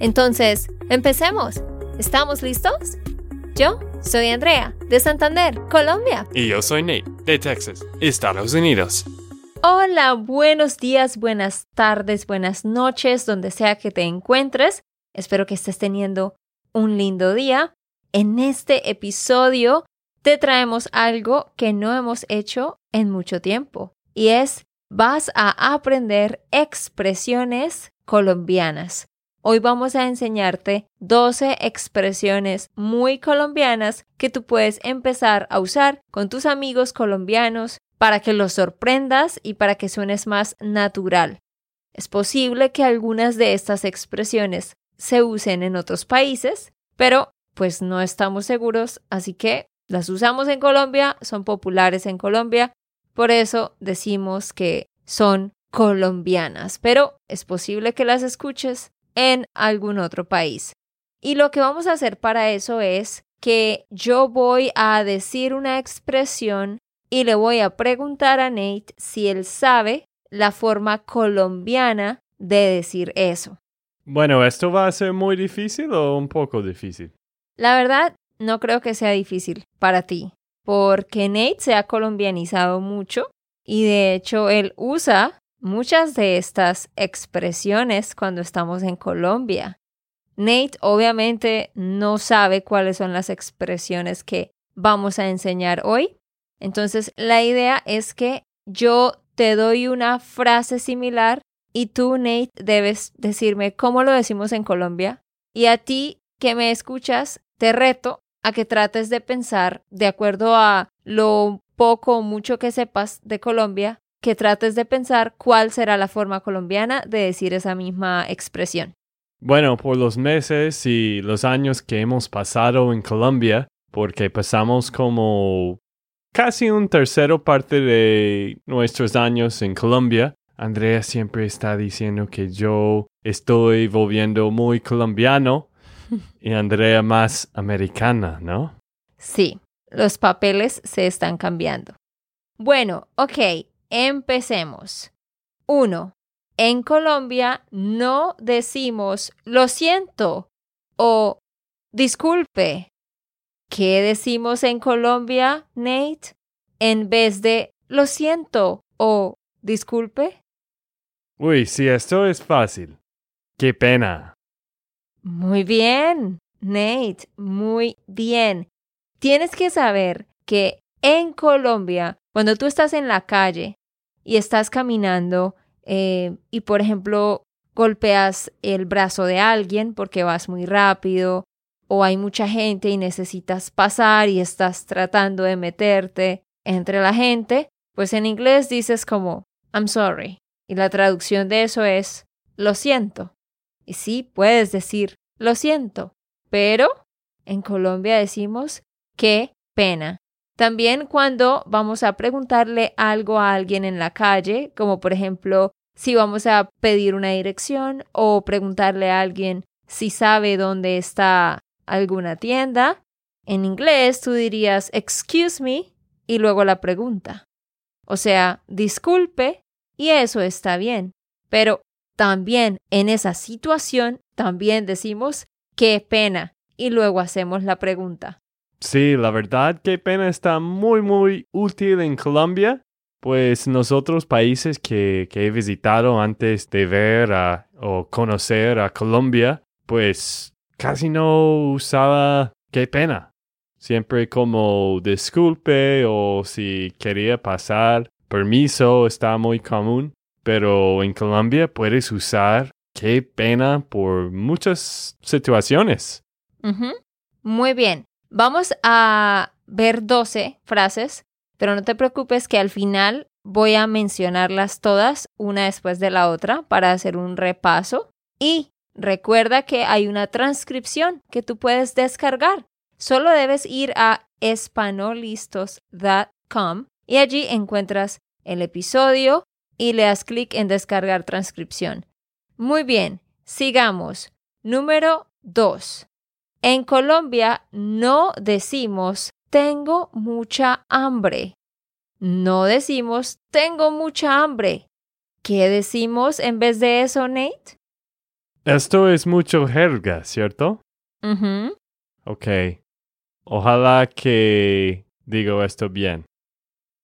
Entonces, empecemos. ¿Estamos listos? Yo soy Andrea, de Santander, Colombia. Y yo soy Nate, de Texas, Estados Unidos. Hola, buenos días, buenas tardes, buenas noches, donde sea que te encuentres. Espero que estés teniendo un lindo día. En este episodio te traemos algo que no hemos hecho en mucho tiempo y es vas a aprender expresiones colombianas. Hoy vamos a enseñarte 12 expresiones muy colombianas que tú puedes empezar a usar con tus amigos colombianos para que los sorprendas y para que suenes más natural. Es posible que algunas de estas expresiones se usen en otros países, pero pues no estamos seguros, así que las usamos en Colombia, son populares en Colombia, por eso decimos que son colombianas, pero es posible que las escuches en algún otro país. Y lo que vamos a hacer para eso es que yo voy a decir una expresión y le voy a preguntar a Nate si él sabe la forma colombiana de decir eso. Bueno, ¿esto va a ser muy difícil o un poco difícil? La verdad, no creo que sea difícil para ti, porque Nate se ha colombianizado mucho y de hecho él usa muchas de estas expresiones cuando estamos en Colombia. Nate obviamente no sabe cuáles son las expresiones que vamos a enseñar hoy. Entonces la idea es que yo te doy una frase similar y tú, Nate, debes decirme cómo lo decimos en Colombia. Y a ti que me escuchas, te reto a que trates de pensar, de acuerdo a lo poco o mucho que sepas de Colombia, que trates de pensar cuál será la forma colombiana de decir esa misma expresión. Bueno, por los meses y los años que hemos pasado en Colombia, porque pasamos como casi un tercero parte de nuestros años en Colombia, Andrea siempre está diciendo que yo estoy volviendo muy colombiano y Andrea más americana, ¿no? Sí, los papeles se están cambiando. Bueno, ok, empecemos. Uno, en Colombia no decimos lo siento o disculpe. ¿Qué decimos en Colombia, Nate? En vez de lo siento o disculpe. Uy, sí, esto es fácil. Qué pena. Muy bien, Nate, muy bien. Tienes que saber que en Colombia, cuando tú estás en la calle y estás caminando eh, y, por ejemplo, golpeas el brazo de alguien porque vas muy rápido o hay mucha gente y necesitas pasar y estás tratando de meterte entre la gente, pues en inglés dices como I'm sorry. Y la traducción de eso es lo siento. Y sí, puedes decir, lo siento, pero en Colombia decimos, qué pena. También cuando vamos a preguntarle algo a alguien en la calle, como por ejemplo si vamos a pedir una dirección o preguntarle a alguien si sabe dónde está alguna tienda, en inglés tú dirías excuse me y luego la pregunta. O sea, disculpe y eso está bien. Pero también en esa situación, también decimos, qué pena, y luego hacemos la pregunta. Sí, la verdad, qué pena está muy, muy útil en Colombia, pues nosotros países que, que he visitado antes de ver o conocer a Colombia, pues casi no usaba qué pena. Siempre como disculpe o si quería pasar, permiso está muy común pero en Colombia puedes usar qué pena por muchas situaciones. Muy bien. Vamos a ver 12 frases, pero no te preocupes que al final voy a mencionarlas todas una después de la otra para hacer un repaso. Y recuerda que hay una transcripción que tú puedes descargar. Solo debes ir a espanolistos.com y allí encuentras el episodio y le das clic en descargar transcripción. Muy bien, sigamos. Número 2. En Colombia no decimos tengo mucha hambre. No decimos tengo mucha hambre. ¿Qué decimos en vez de eso, Nate? Esto es mucho jerga, ¿cierto? Ujú. Ok. Ojalá que digo esto bien.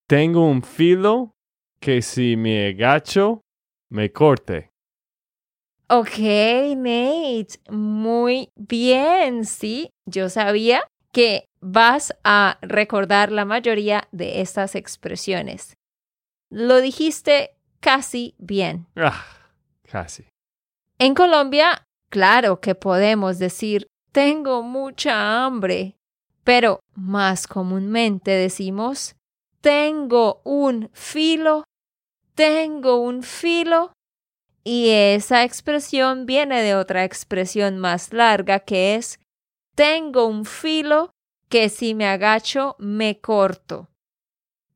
Tengo un filo que si me agacho, me corte. Ok, Nate, muy bien, sí. Yo sabía que vas a recordar la mayoría de estas expresiones. Lo dijiste casi bien. Ah, casi. En Colombia, claro que podemos decir tengo mucha hambre, pero más comúnmente decimos tengo un filo, tengo un filo. Y esa expresión viene de otra expresión más larga que es tengo un filo que si me agacho me corto.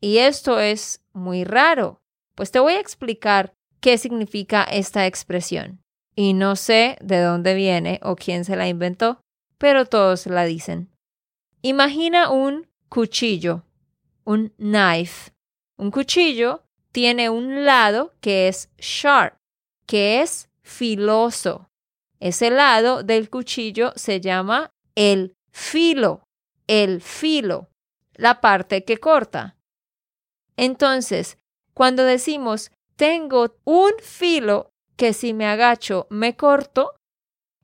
Y esto es muy raro, pues te voy a explicar qué significa esta expresión. Y no sé de dónde viene o quién se la inventó, pero todos la dicen. Imagina un cuchillo, un knife. Un cuchillo tiene un lado que es sharp, que es filoso. Ese lado del cuchillo se llama el filo, el filo, la parte que corta. Entonces, cuando decimos tengo un filo que si me agacho me corto,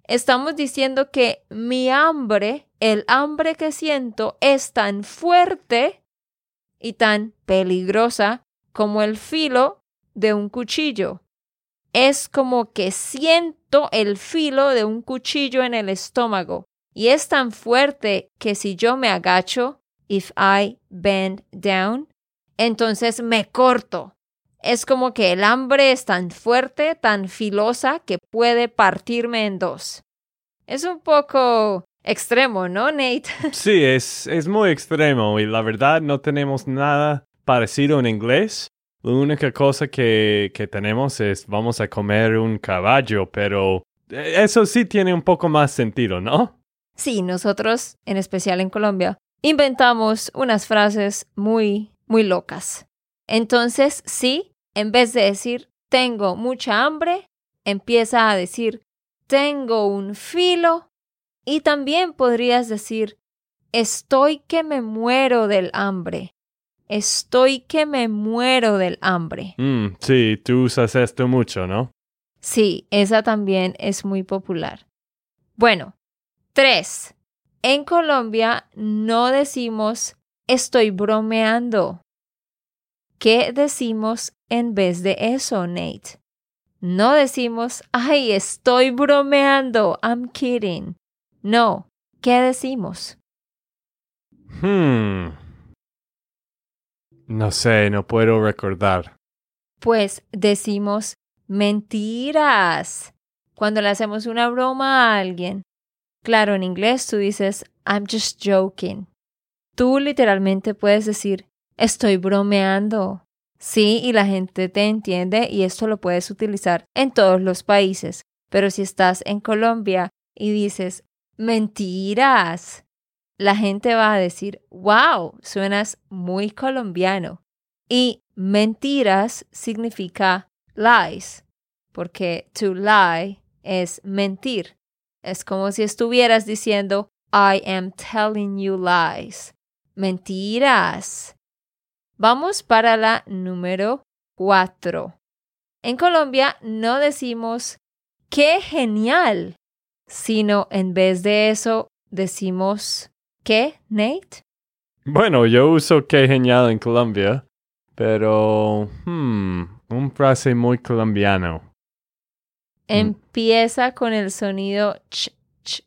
estamos diciendo que mi hambre, el hambre que siento, es tan fuerte y tan peligrosa como el filo de un cuchillo. Es como que siento el filo de un cuchillo en el estómago y es tan fuerte que si yo me agacho, if I bend down, entonces me corto. Es como que el hambre es tan fuerte, tan filosa, que puede partirme en dos. Es un poco extremo, ¿no, Nate? Sí, es, es muy extremo y la verdad no tenemos nada parecido en inglés. Única cosa que, que tenemos es vamos a comer un caballo, pero eso sí tiene un poco más sentido, ¿no? Sí, nosotros, en especial en Colombia, inventamos unas frases muy, muy locas. Entonces, sí, en vez de decir tengo mucha hambre, empieza a decir tengo un filo y también podrías decir estoy que me muero del hambre. Estoy que me muero del hambre. Mm, sí, tú usas esto mucho, ¿no? Sí, esa también es muy popular. Bueno, tres. En Colombia no decimos estoy bromeando. ¿Qué decimos en vez de eso, Nate? No decimos, ay, estoy bromeando, I'm kidding. No, ¿qué decimos? Hmm. No sé, no puedo recordar. Pues decimos mentiras. Cuando le hacemos una broma a alguien. Claro, en inglés tú dices, I'm just joking. Tú literalmente puedes decir, estoy bromeando. Sí, y la gente te entiende y esto lo puedes utilizar en todos los países. Pero si estás en Colombia y dices, mentiras, la gente va a decir, wow, suenas muy colombiano. Y mentiras significa lies, porque to lie es mentir. Es como si estuvieras diciendo, I am telling you lies. Mentiras. Vamos para la número cuatro. En Colombia no decimos qué genial, sino en vez de eso decimos ¿qué, Nate? Bueno, yo uso qué genial en Colombia, pero hmm, un frase muy colombiano. Empieza con el sonido ch, ch.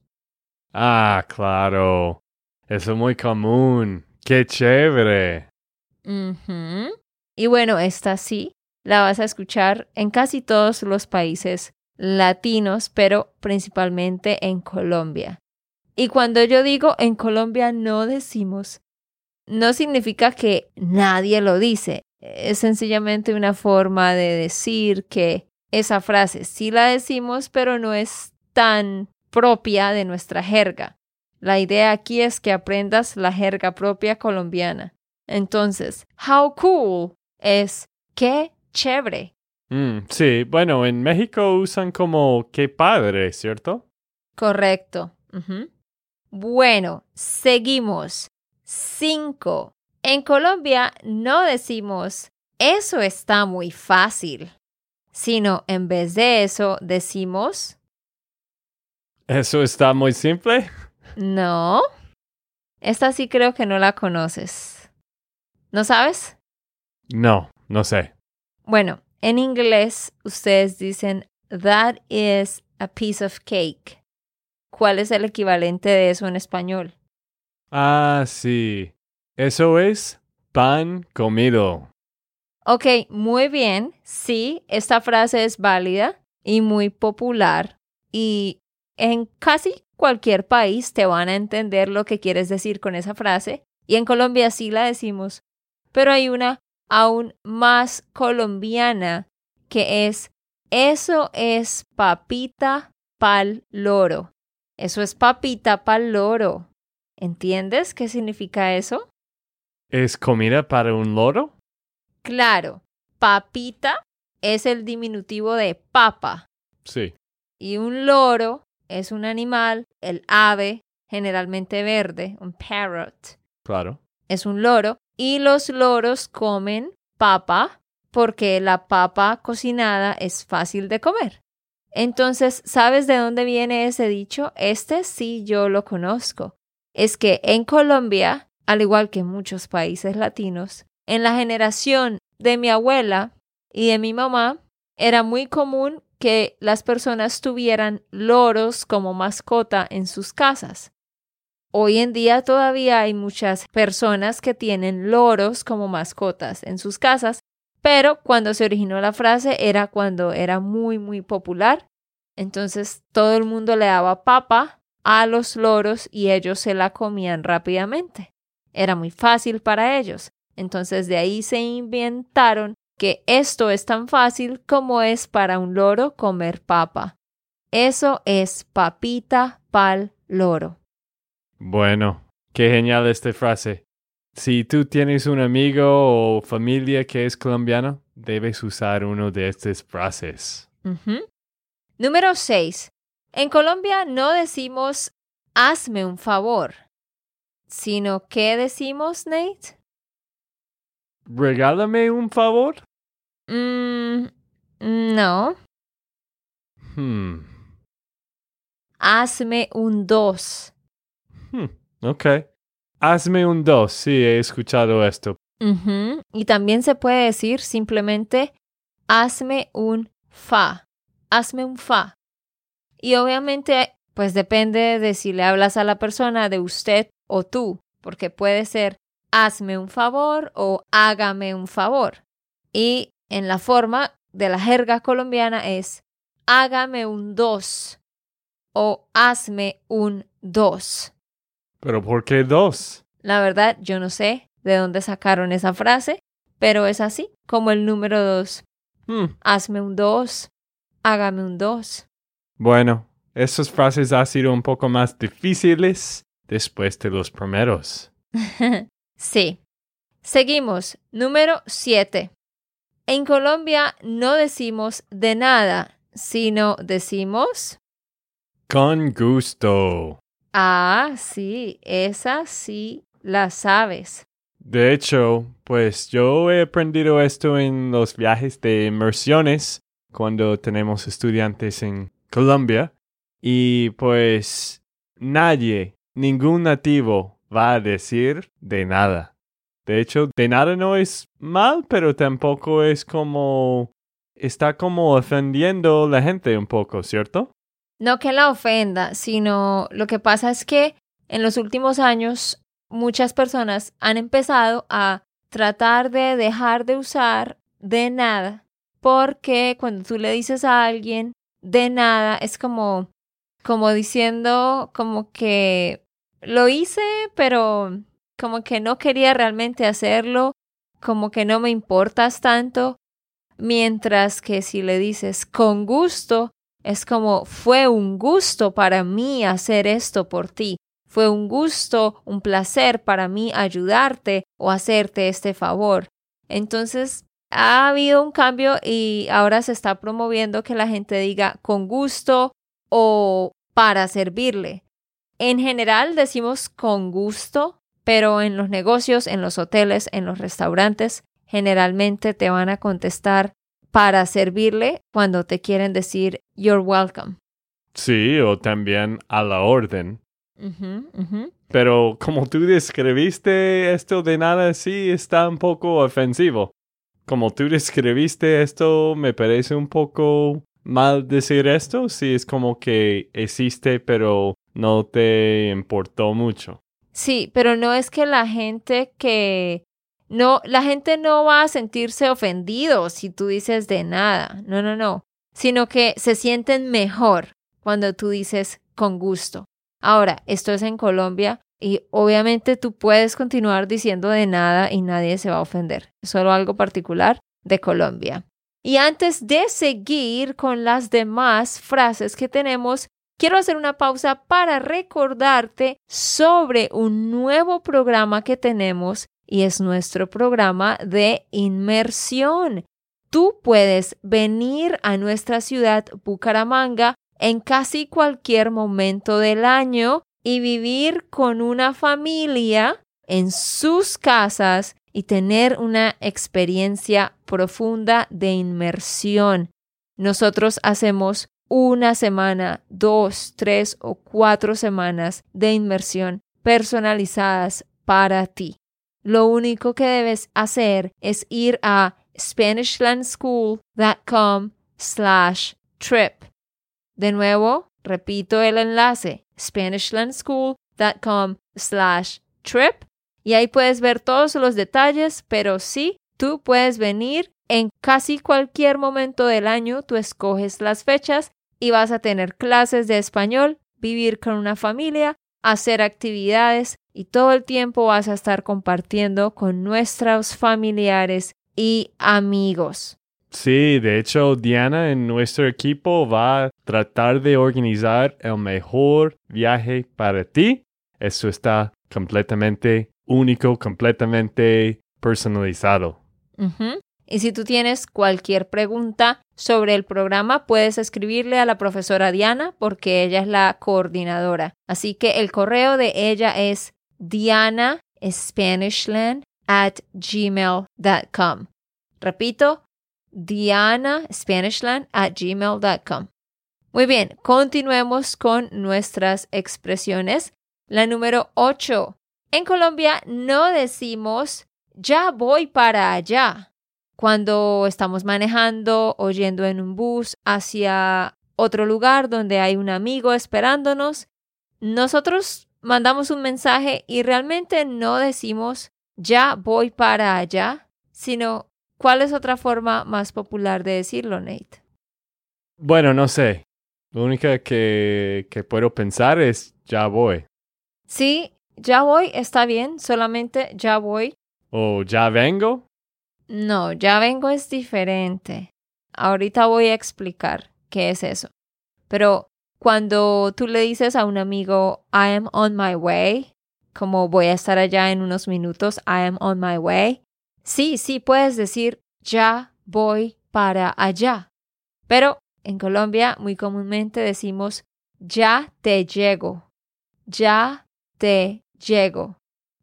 Ah, claro. Eso es muy común. Qué chévere. Y bueno, esta sí la vas a escuchar en casi todos los países latinos, pero principalmente en Colombia. Y cuando yo digo en Colombia no decimos, no significa que nadie lo dice. Es sencillamente una forma de decir que esa frase sí la decimos, pero no es tan propia de nuestra jerga. La idea aquí es que aprendas la jerga propia colombiana. Entonces, how cool es qué chévere. Mm, sí, bueno, en México usan como qué padre, ¿cierto? Correcto. Bueno, seguimos. Cinco. En Colombia no decimos eso está muy fácil, sino en vez de eso decimos ¿Eso está muy simple? No. Esta sí creo que no la conoces. ¿No sabes? No, no sé. Bueno, en inglés ustedes dicen that is a piece of cake. ¿Cuál es el equivalente de eso en español? Ah, sí. Eso es pan comido. Ok, muy bien. Sí, esta frase es válida y muy popular. Y en casi cualquier país te van a entender lo que quieres decir con esa frase. Y en Colombia sí la decimos. Pero hay una aún más colombiana que es eso es papita pal loro. Eso es papita pal loro. ¿Entiendes qué significa eso? ¿Es comida para un loro? Claro, papita es el diminutivo de papa. Sí. Y un loro es un animal, el ave, generalmente verde, un parrot. Claro. Es un loro. Y los loros comen papa porque la papa cocinada es fácil de comer. Entonces, ¿sabes de dónde viene ese dicho? Este sí yo lo conozco. Es que en Colombia, al igual que en muchos países latinos, en la generación de mi abuela y de mi mamá, era muy común que las personas tuvieran loros como mascota en sus casas. Hoy en día todavía hay muchas personas que tienen loros como mascotas en sus casas, pero cuando se originó la frase era cuando era muy, muy popular. Entonces todo el mundo le daba papa a los loros y ellos se la comían rápidamente. Era muy fácil para ellos. Entonces de ahí se inventaron que esto es tan fácil como es para un loro comer papa. Eso es papita pal loro. Bueno, qué genial esta frase. Si tú tienes un amigo o familia que es colombiano, debes usar uno de estas frases. Número 6. En Colombia no decimos hazme un favor, sino ¿qué decimos, Nate? ¿Regálame un favor? Mm, no. Hmm. Hazme un dos. Hmm, ok. Hazme un dos. Sí, he escuchado esto. Y también se puede decir simplemente hazme un fa. Hazme un fa. Y obviamente, pues depende de si le hablas a la persona de usted o tú, porque puede ser hazme un favor o hágame un favor. Y en la forma de la jerga colombiana es hágame un dos o hazme un dos. ¿Pero por qué dos? La verdad, yo no sé de dónde sacaron esa frase, pero es así, como el número dos. Hmm. Hazme un dos, hágame un dos. Bueno, esas frases han sido un poco más difíciles después de los primeros. sí. Seguimos. Número siete. En Colombia no decimos de nada, sino decimos... Con gusto. Ah, sí, esa sí la sabes. De hecho, pues yo he aprendido esto en los viajes de inmersiones cuando tenemos estudiantes en Colombia y pues nadie, ningún nativo va a decir de nada. De hecho, de nada no es mal, pero tampoco es como... está como ofendiendo a la gente un poco, ¿cierto? No que la ofenda, sino lo que pasa es que en los últimos años muchas personas han empezado a tratar de dejar de usar de nada porque cuando tú le dices a alguien de nada es como, como diciendo, como que lo hice, pero como que no quería realmente hacerlo, como que no me importas tanto, mientras que si le dices con gusto, es como fue un gusto para mí hacer esto por ti, fue un gusto, un placer para mí ayudarte o hacerte este favor. Entonces, ha habido un cambio y ahora se está promoviendo que la gente diga con gusto o para servirle. En general decimos con gusto, pero en los negocios, en los hoteles, en los restaurantes, generalmente te van a contestar para servirle cuando te quieren decir you're welcome. Sí, o también a la orden. Pero como tú describiste esto de nada, sí está un poco ofensivo. Como tú describiste esto, me parece un poco mal decir esto. Sí, es como que existe, pero no te importó mucho. Sí, pero no es que la gente que no, la gente no va a sentirse ofendido si tú dices de nada. No, no, no. Sino que se sienten mejor cuando tú dices con gusto. Ahora, esto es en Colombia y obviamente tú puedes continuar diciendo de nada y nadie se va a ofender. Solo algo particular de Colombia. Y antes de seguir con las demás frases que tenemos, quiero hacer una pausa para recordarte sobre un nuevo programa que tenemos y es nuestro programa de inmersión. Tú puedes venir a nuestra ciudad Bucaramanga en casi cualquier momento del año y vivir con una familia en sus casas y tener una experiencia profunda de inmersión. Nosotros hacemos una semana, dos, tres o cuatro semanas de inmersión personalizadas para ti. Lo único que debes hacer es ir a SpanishLandSchool.com slash trip. De nuevo, repito el enlace, SpanishLandSchool.com slash trip. Y ahí puedes ver todos los detalles, pero sí, tú puedes venir en casi cualquier momento del año, tú escoges las fechas y vas a tener clases de español, vivir con una familia, hacer actividades y todo el tiempo vas a estar compartiendo con nuestros familiares y amigos. Sí, de hecho, Diana en nuestro equipo va a tratar de organizar el mejor viaje para ti. Eso está completamente único, completamente personalizado. Y si tú tienes cualquier pregunta sobre el programa, puedes escribirle a la profesora Diana porque ella es la coordinadora. Así que el correo de ella es dianaspanishland at gmail.com. Repito, dianaspanishland at gmail.com. Muy bien, continuemos con nuestras expresiones. La número 8. En Colombia no decimos ya voy para allá. Cuando estamos manejando o yendo en un bus hacia otro lugar donde hay un amigo esperándonos, nosotros mandamos un mensaje y realmente no decimos ya voy para allá, sino ¿cuál es otra forma más popular de decirlo, Nate? Bueno, no sé. Lo único que, que puedo pensar es ya voy. Sí, ya voy, está bien, solamente ya voy. ¿O ya vengo? No, ya vengo es diferente. Ahorita voy a explicar qué es eso. Pero cuando tú le dices a un amigo, I am on my way, como voy a estar allá en unos minutos, I am on my way, sí, sí puedes decir, ya voy para allá. Pero en Colombia muy comúnmente decimos, ya te llego, ya te llego.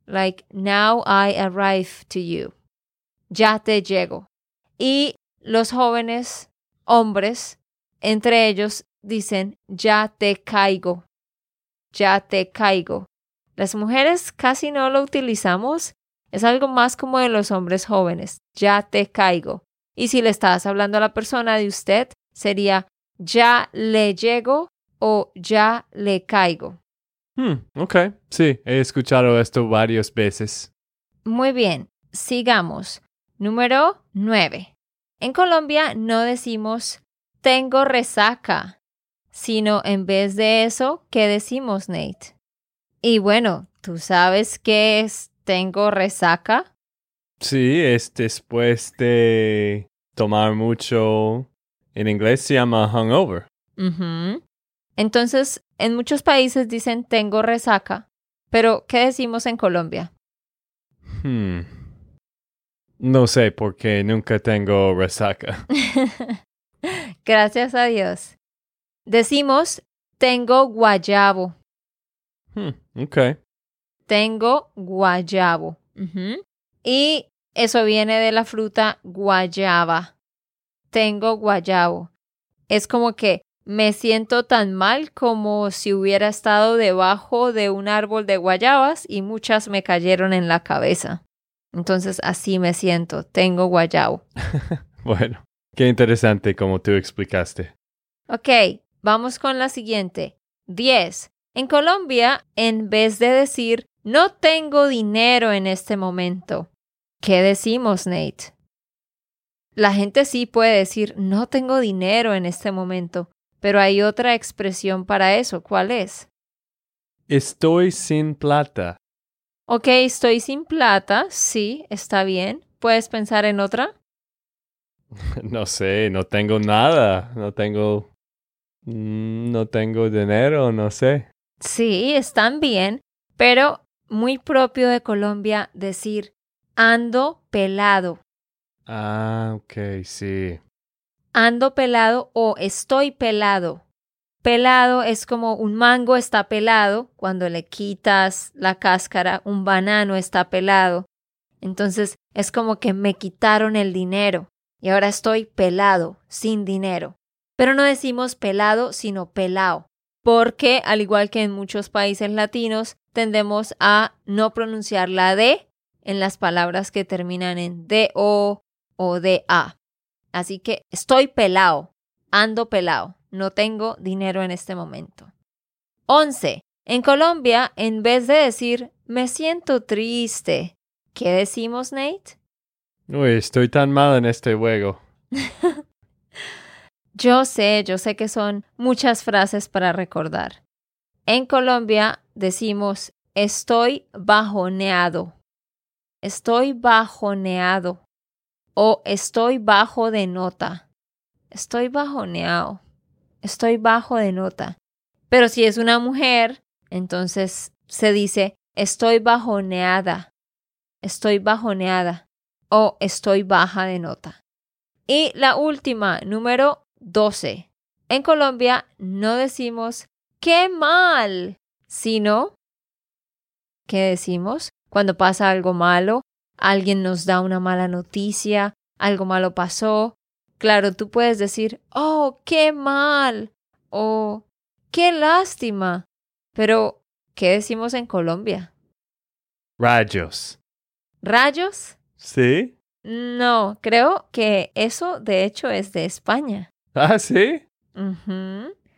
Like, now I arrive to you. Ya te llego. Y los jóvenes hombres, entre ellos, dicen, ya te caigo, ya te caigo. Las mujeres casi no lo utilizamos, es algo más como de los hombres jóvenes, ya te caigo. Y si le estás hablando a la persona de usted, sería ya le llego o ya le caigo. Hmm, ok, sí, he escuchado esto varias veces. Muy bien, sigamos. Número 9. En Colombia no decimos tengo resaca, sino en vez de eso, ¿qué decimos, Nate? Y bueno, ¿tú sabes qué es tengo resaca? Sí, es después de tomar mucho. En inglés se llama hungover. Ujú. Entonces, en muchos países dicen tengo resaca, pero ¿qué decimos en Colombia? Hmm. No sé porque nunca tengo resaca. Gracias a Dios. Decimos tengo guayabo, Hmm, ok. tengo guayabo. Y eso viene de la fruta guayaba. Tengo guayabo. Es como que me siento tan mal como si hubiera estado debajo de un árbol de guayabas y muchas me cayeron en la cabeza. Entonces así me siento, tengo guayabo. Bueno, qué interesante como tú explicaste. Ok, vamos con la siguiente. 10. En Colombia, en vez de decir no tengo dinero en este momento, ¿qué decimos, Nate? La gente sí puede decir no tengo dinero en este momento, pero hay otra expresión para eso. ¿Cuál es? Estoy sin plata. Ok, estoy sin plata. Sí, está bien. ¿Puedes pensar en otra? No sé, no tengo nada. No tengo. mm, No tengo dinero, no sé. Sí, están bien, pero muy propio de Colombia decir ando pelado. Ah, ok, sí. ando pelado o estoy pelado. Pelado es como un mango está pelado, cuando le quitas la cáscara, un banano está pelado. Entonces es como que me quitaron el dinero y ahora estoy pelado, sin dinero. Pero no decimos pelado, sino pelao, porque al igual que en muchos países latinos, tendemos a no pronunciar la D en las palabras que terminan en DO o DA. Así que estoy pelado, ando pelado, no tengo dinero en este momento. 11. En Colombia, en vez de decir me siento triste, ¿qué decimos, Nate? Uy, estoy tan mal en este juego. Yo sé, yo sé que son muchas frases para recordar. En Colombia decimos estoy bajoneado, estoy bajoneado o estoy bajo de nota, estoy bajoneado, estoy bajo de nota. Pero si es una mujer, entonces se dice estoy bajoneada, estoy bajoneada o estoy baja de nota. Y la última, número 12. En Colombia no decimos qué mal, sino ¿qué decimos? Cuando pasa algo malo, alguien nos da una mala noticia, algo malo pasó. Claro, tú puedes decir, oh, qué mal o qué lástima. Pero, ¿qué decimos en Colombia? Rayos. ¿Rayos? ¿Sí? No, creo que eso de hecho es de España. Ah, sí.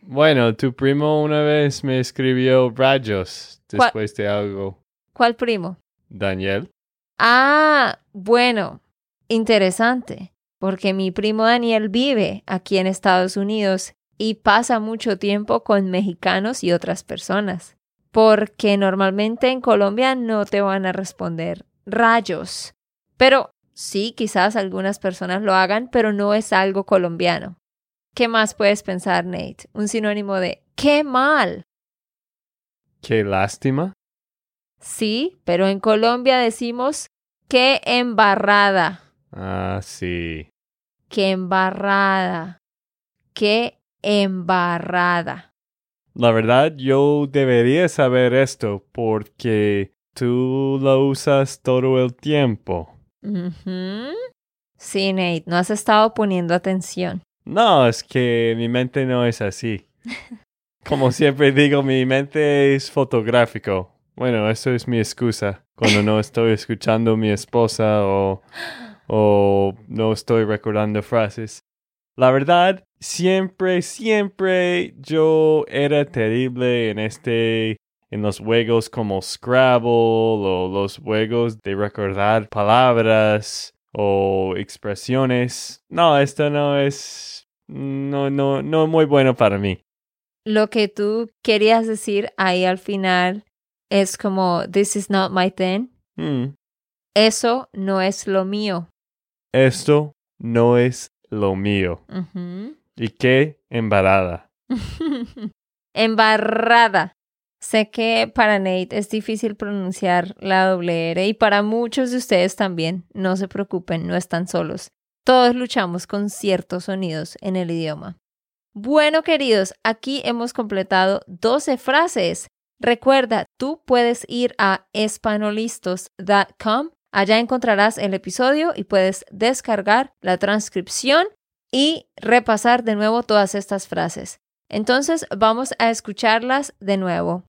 Bueno, tu primo una vez me escribió rayos después de algo. ¿Cuál primo? Daniel. Ah, bueno, interesante, porque mi primo Daniel vive aquí en Estados Unidos y pasa mucho tiempo con mexicanos y otras personas, porque normalmente en Colombia no te van a responder rayos, pero sí, quizás algunas personas lo hagan, pero no es algo colombiano. ¿Qué más puedes pensar, Nate? Un sinónimo de qué mal. Qué lástima. Sí, pero en Colombia decimos qué embarrada. Ah, sí. Qué embarrada. Qué embarrada. La verdad, yo debería saber esto porque tú lo usas todo el tiempo. Ujú. Sí, Nate, no has estado poniendo atención. No, es que mi mente no es así. Como siempre digo, mi mente es fotográfico. Bueno, eso es mi excusa cuando no estoy escuchando a mi esposa o, o no estoy recordando frases. La verdad, siempre, siempre yo era terrible en este, en los juegos como Scrabble o los juegos de recordar palabras o expresiones. No, esto no es no, no, no muy bueno para mí. Lo que tú querías decir ahí al final es como, this is not my thing. Mm, Eso no es lo mío. Esto no es lo mío. Y qué embarada. Embarrada. Sé que para Nate es difícil pronunciar la doble R y para muchos de ustedes también. No se preocupen, no están solos. Todos luchamos con ciertos sonidos en el idioma. Bueno, queridos, aquí hemos completado 12 frases. Recuerda, tú puedes ir a espanolistos.com. Allá encontrarás el episodio y puedes descargar la transcripción y repasar de nuevo todas estas frases. Entonces vamos a escucharlas de nuevo.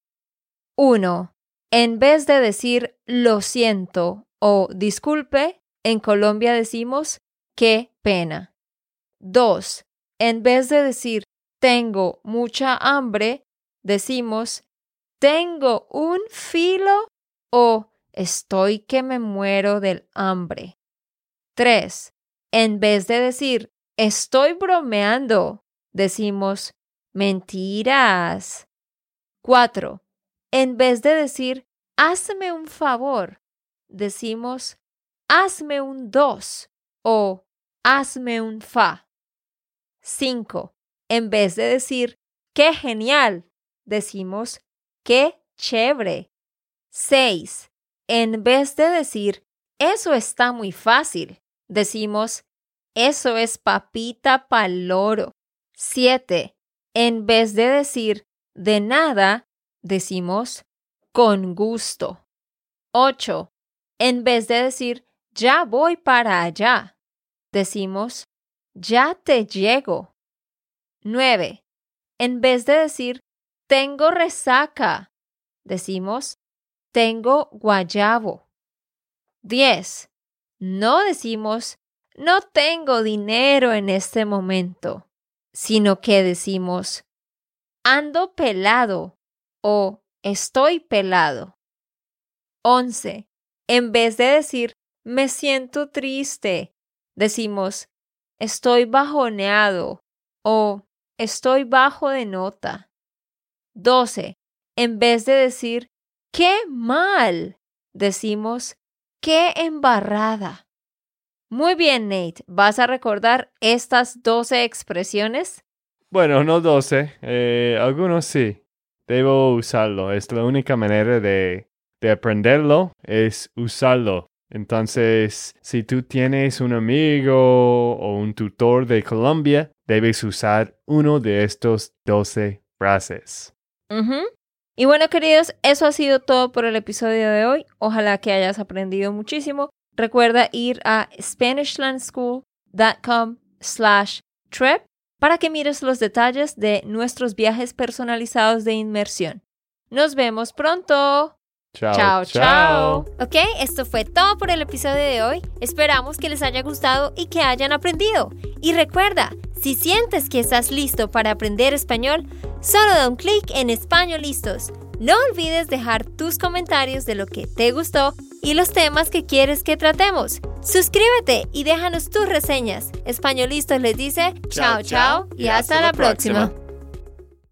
1. En vez de decir lo siento o disculpe, en Colombia decimos qué pena. 2. En vez de decir tengo mucha hambre, decimos tengo un filo o estoy que me muero del hambre. 3. En vez de decir estoy bromeando, decimos mentiras. 4. En vez de decir hazme un favor, decimos hazme un dos o hazme un fa. 5. En vez de decir qué genial, decimos qué chévere. 6. En vez de decir eso está muy fácil, decimos eso es papita pa'l loro. 7. En vez de decir de nada, decimos con gusto. 8. En vez de decir ya voy para allá, decimos ya te llego. 9. En vez de decir tengo resaca, decimos tengo guayabo. 10. No decimos no tengo dinero en este momento, sino que decimos ando pelado o estoy pelado. 11. En vez de decir me siento triste, decimos estoy bajoneado o estoy bajo de nota. 12. En vez de decir qué mal, decimos qué embarrada. Muy bien, Nate. ¿Vas a recordar estas 12 expresiones? Bueno, no 12. eh, algunos sí. Debo usarlo. Es la única manera de, de aprenderlo, es usarlo. Entonces, si tú tienes un amigo o un tutor de Colombia, debes usar uno de estos 12 frases. Y bueno, queridos, eso ha sido todo por el episodio de hoy. Ojalá que hayas aprendido muchísimo. Recuerda ir a SpanishLandSchool.com slash trip para que mires los detalles de nuestros viajes personalizados de inmersión. Nos vemos pronto. Chao, Chao, chao. Ok, esto fue todo por el episodio de hoy. Esperamos que les haya gustado y que hayan aprendido. Y recuerda, si sientes que estás listo para aprender español, solo da un clic en Español Listos. No olvides dejar tus comentarios de lo que te gustó y los temas que quieres que tratemos. Suscríbete y déjanos tus reseñas. Españolistos les dice chao chao y hasta la próxima.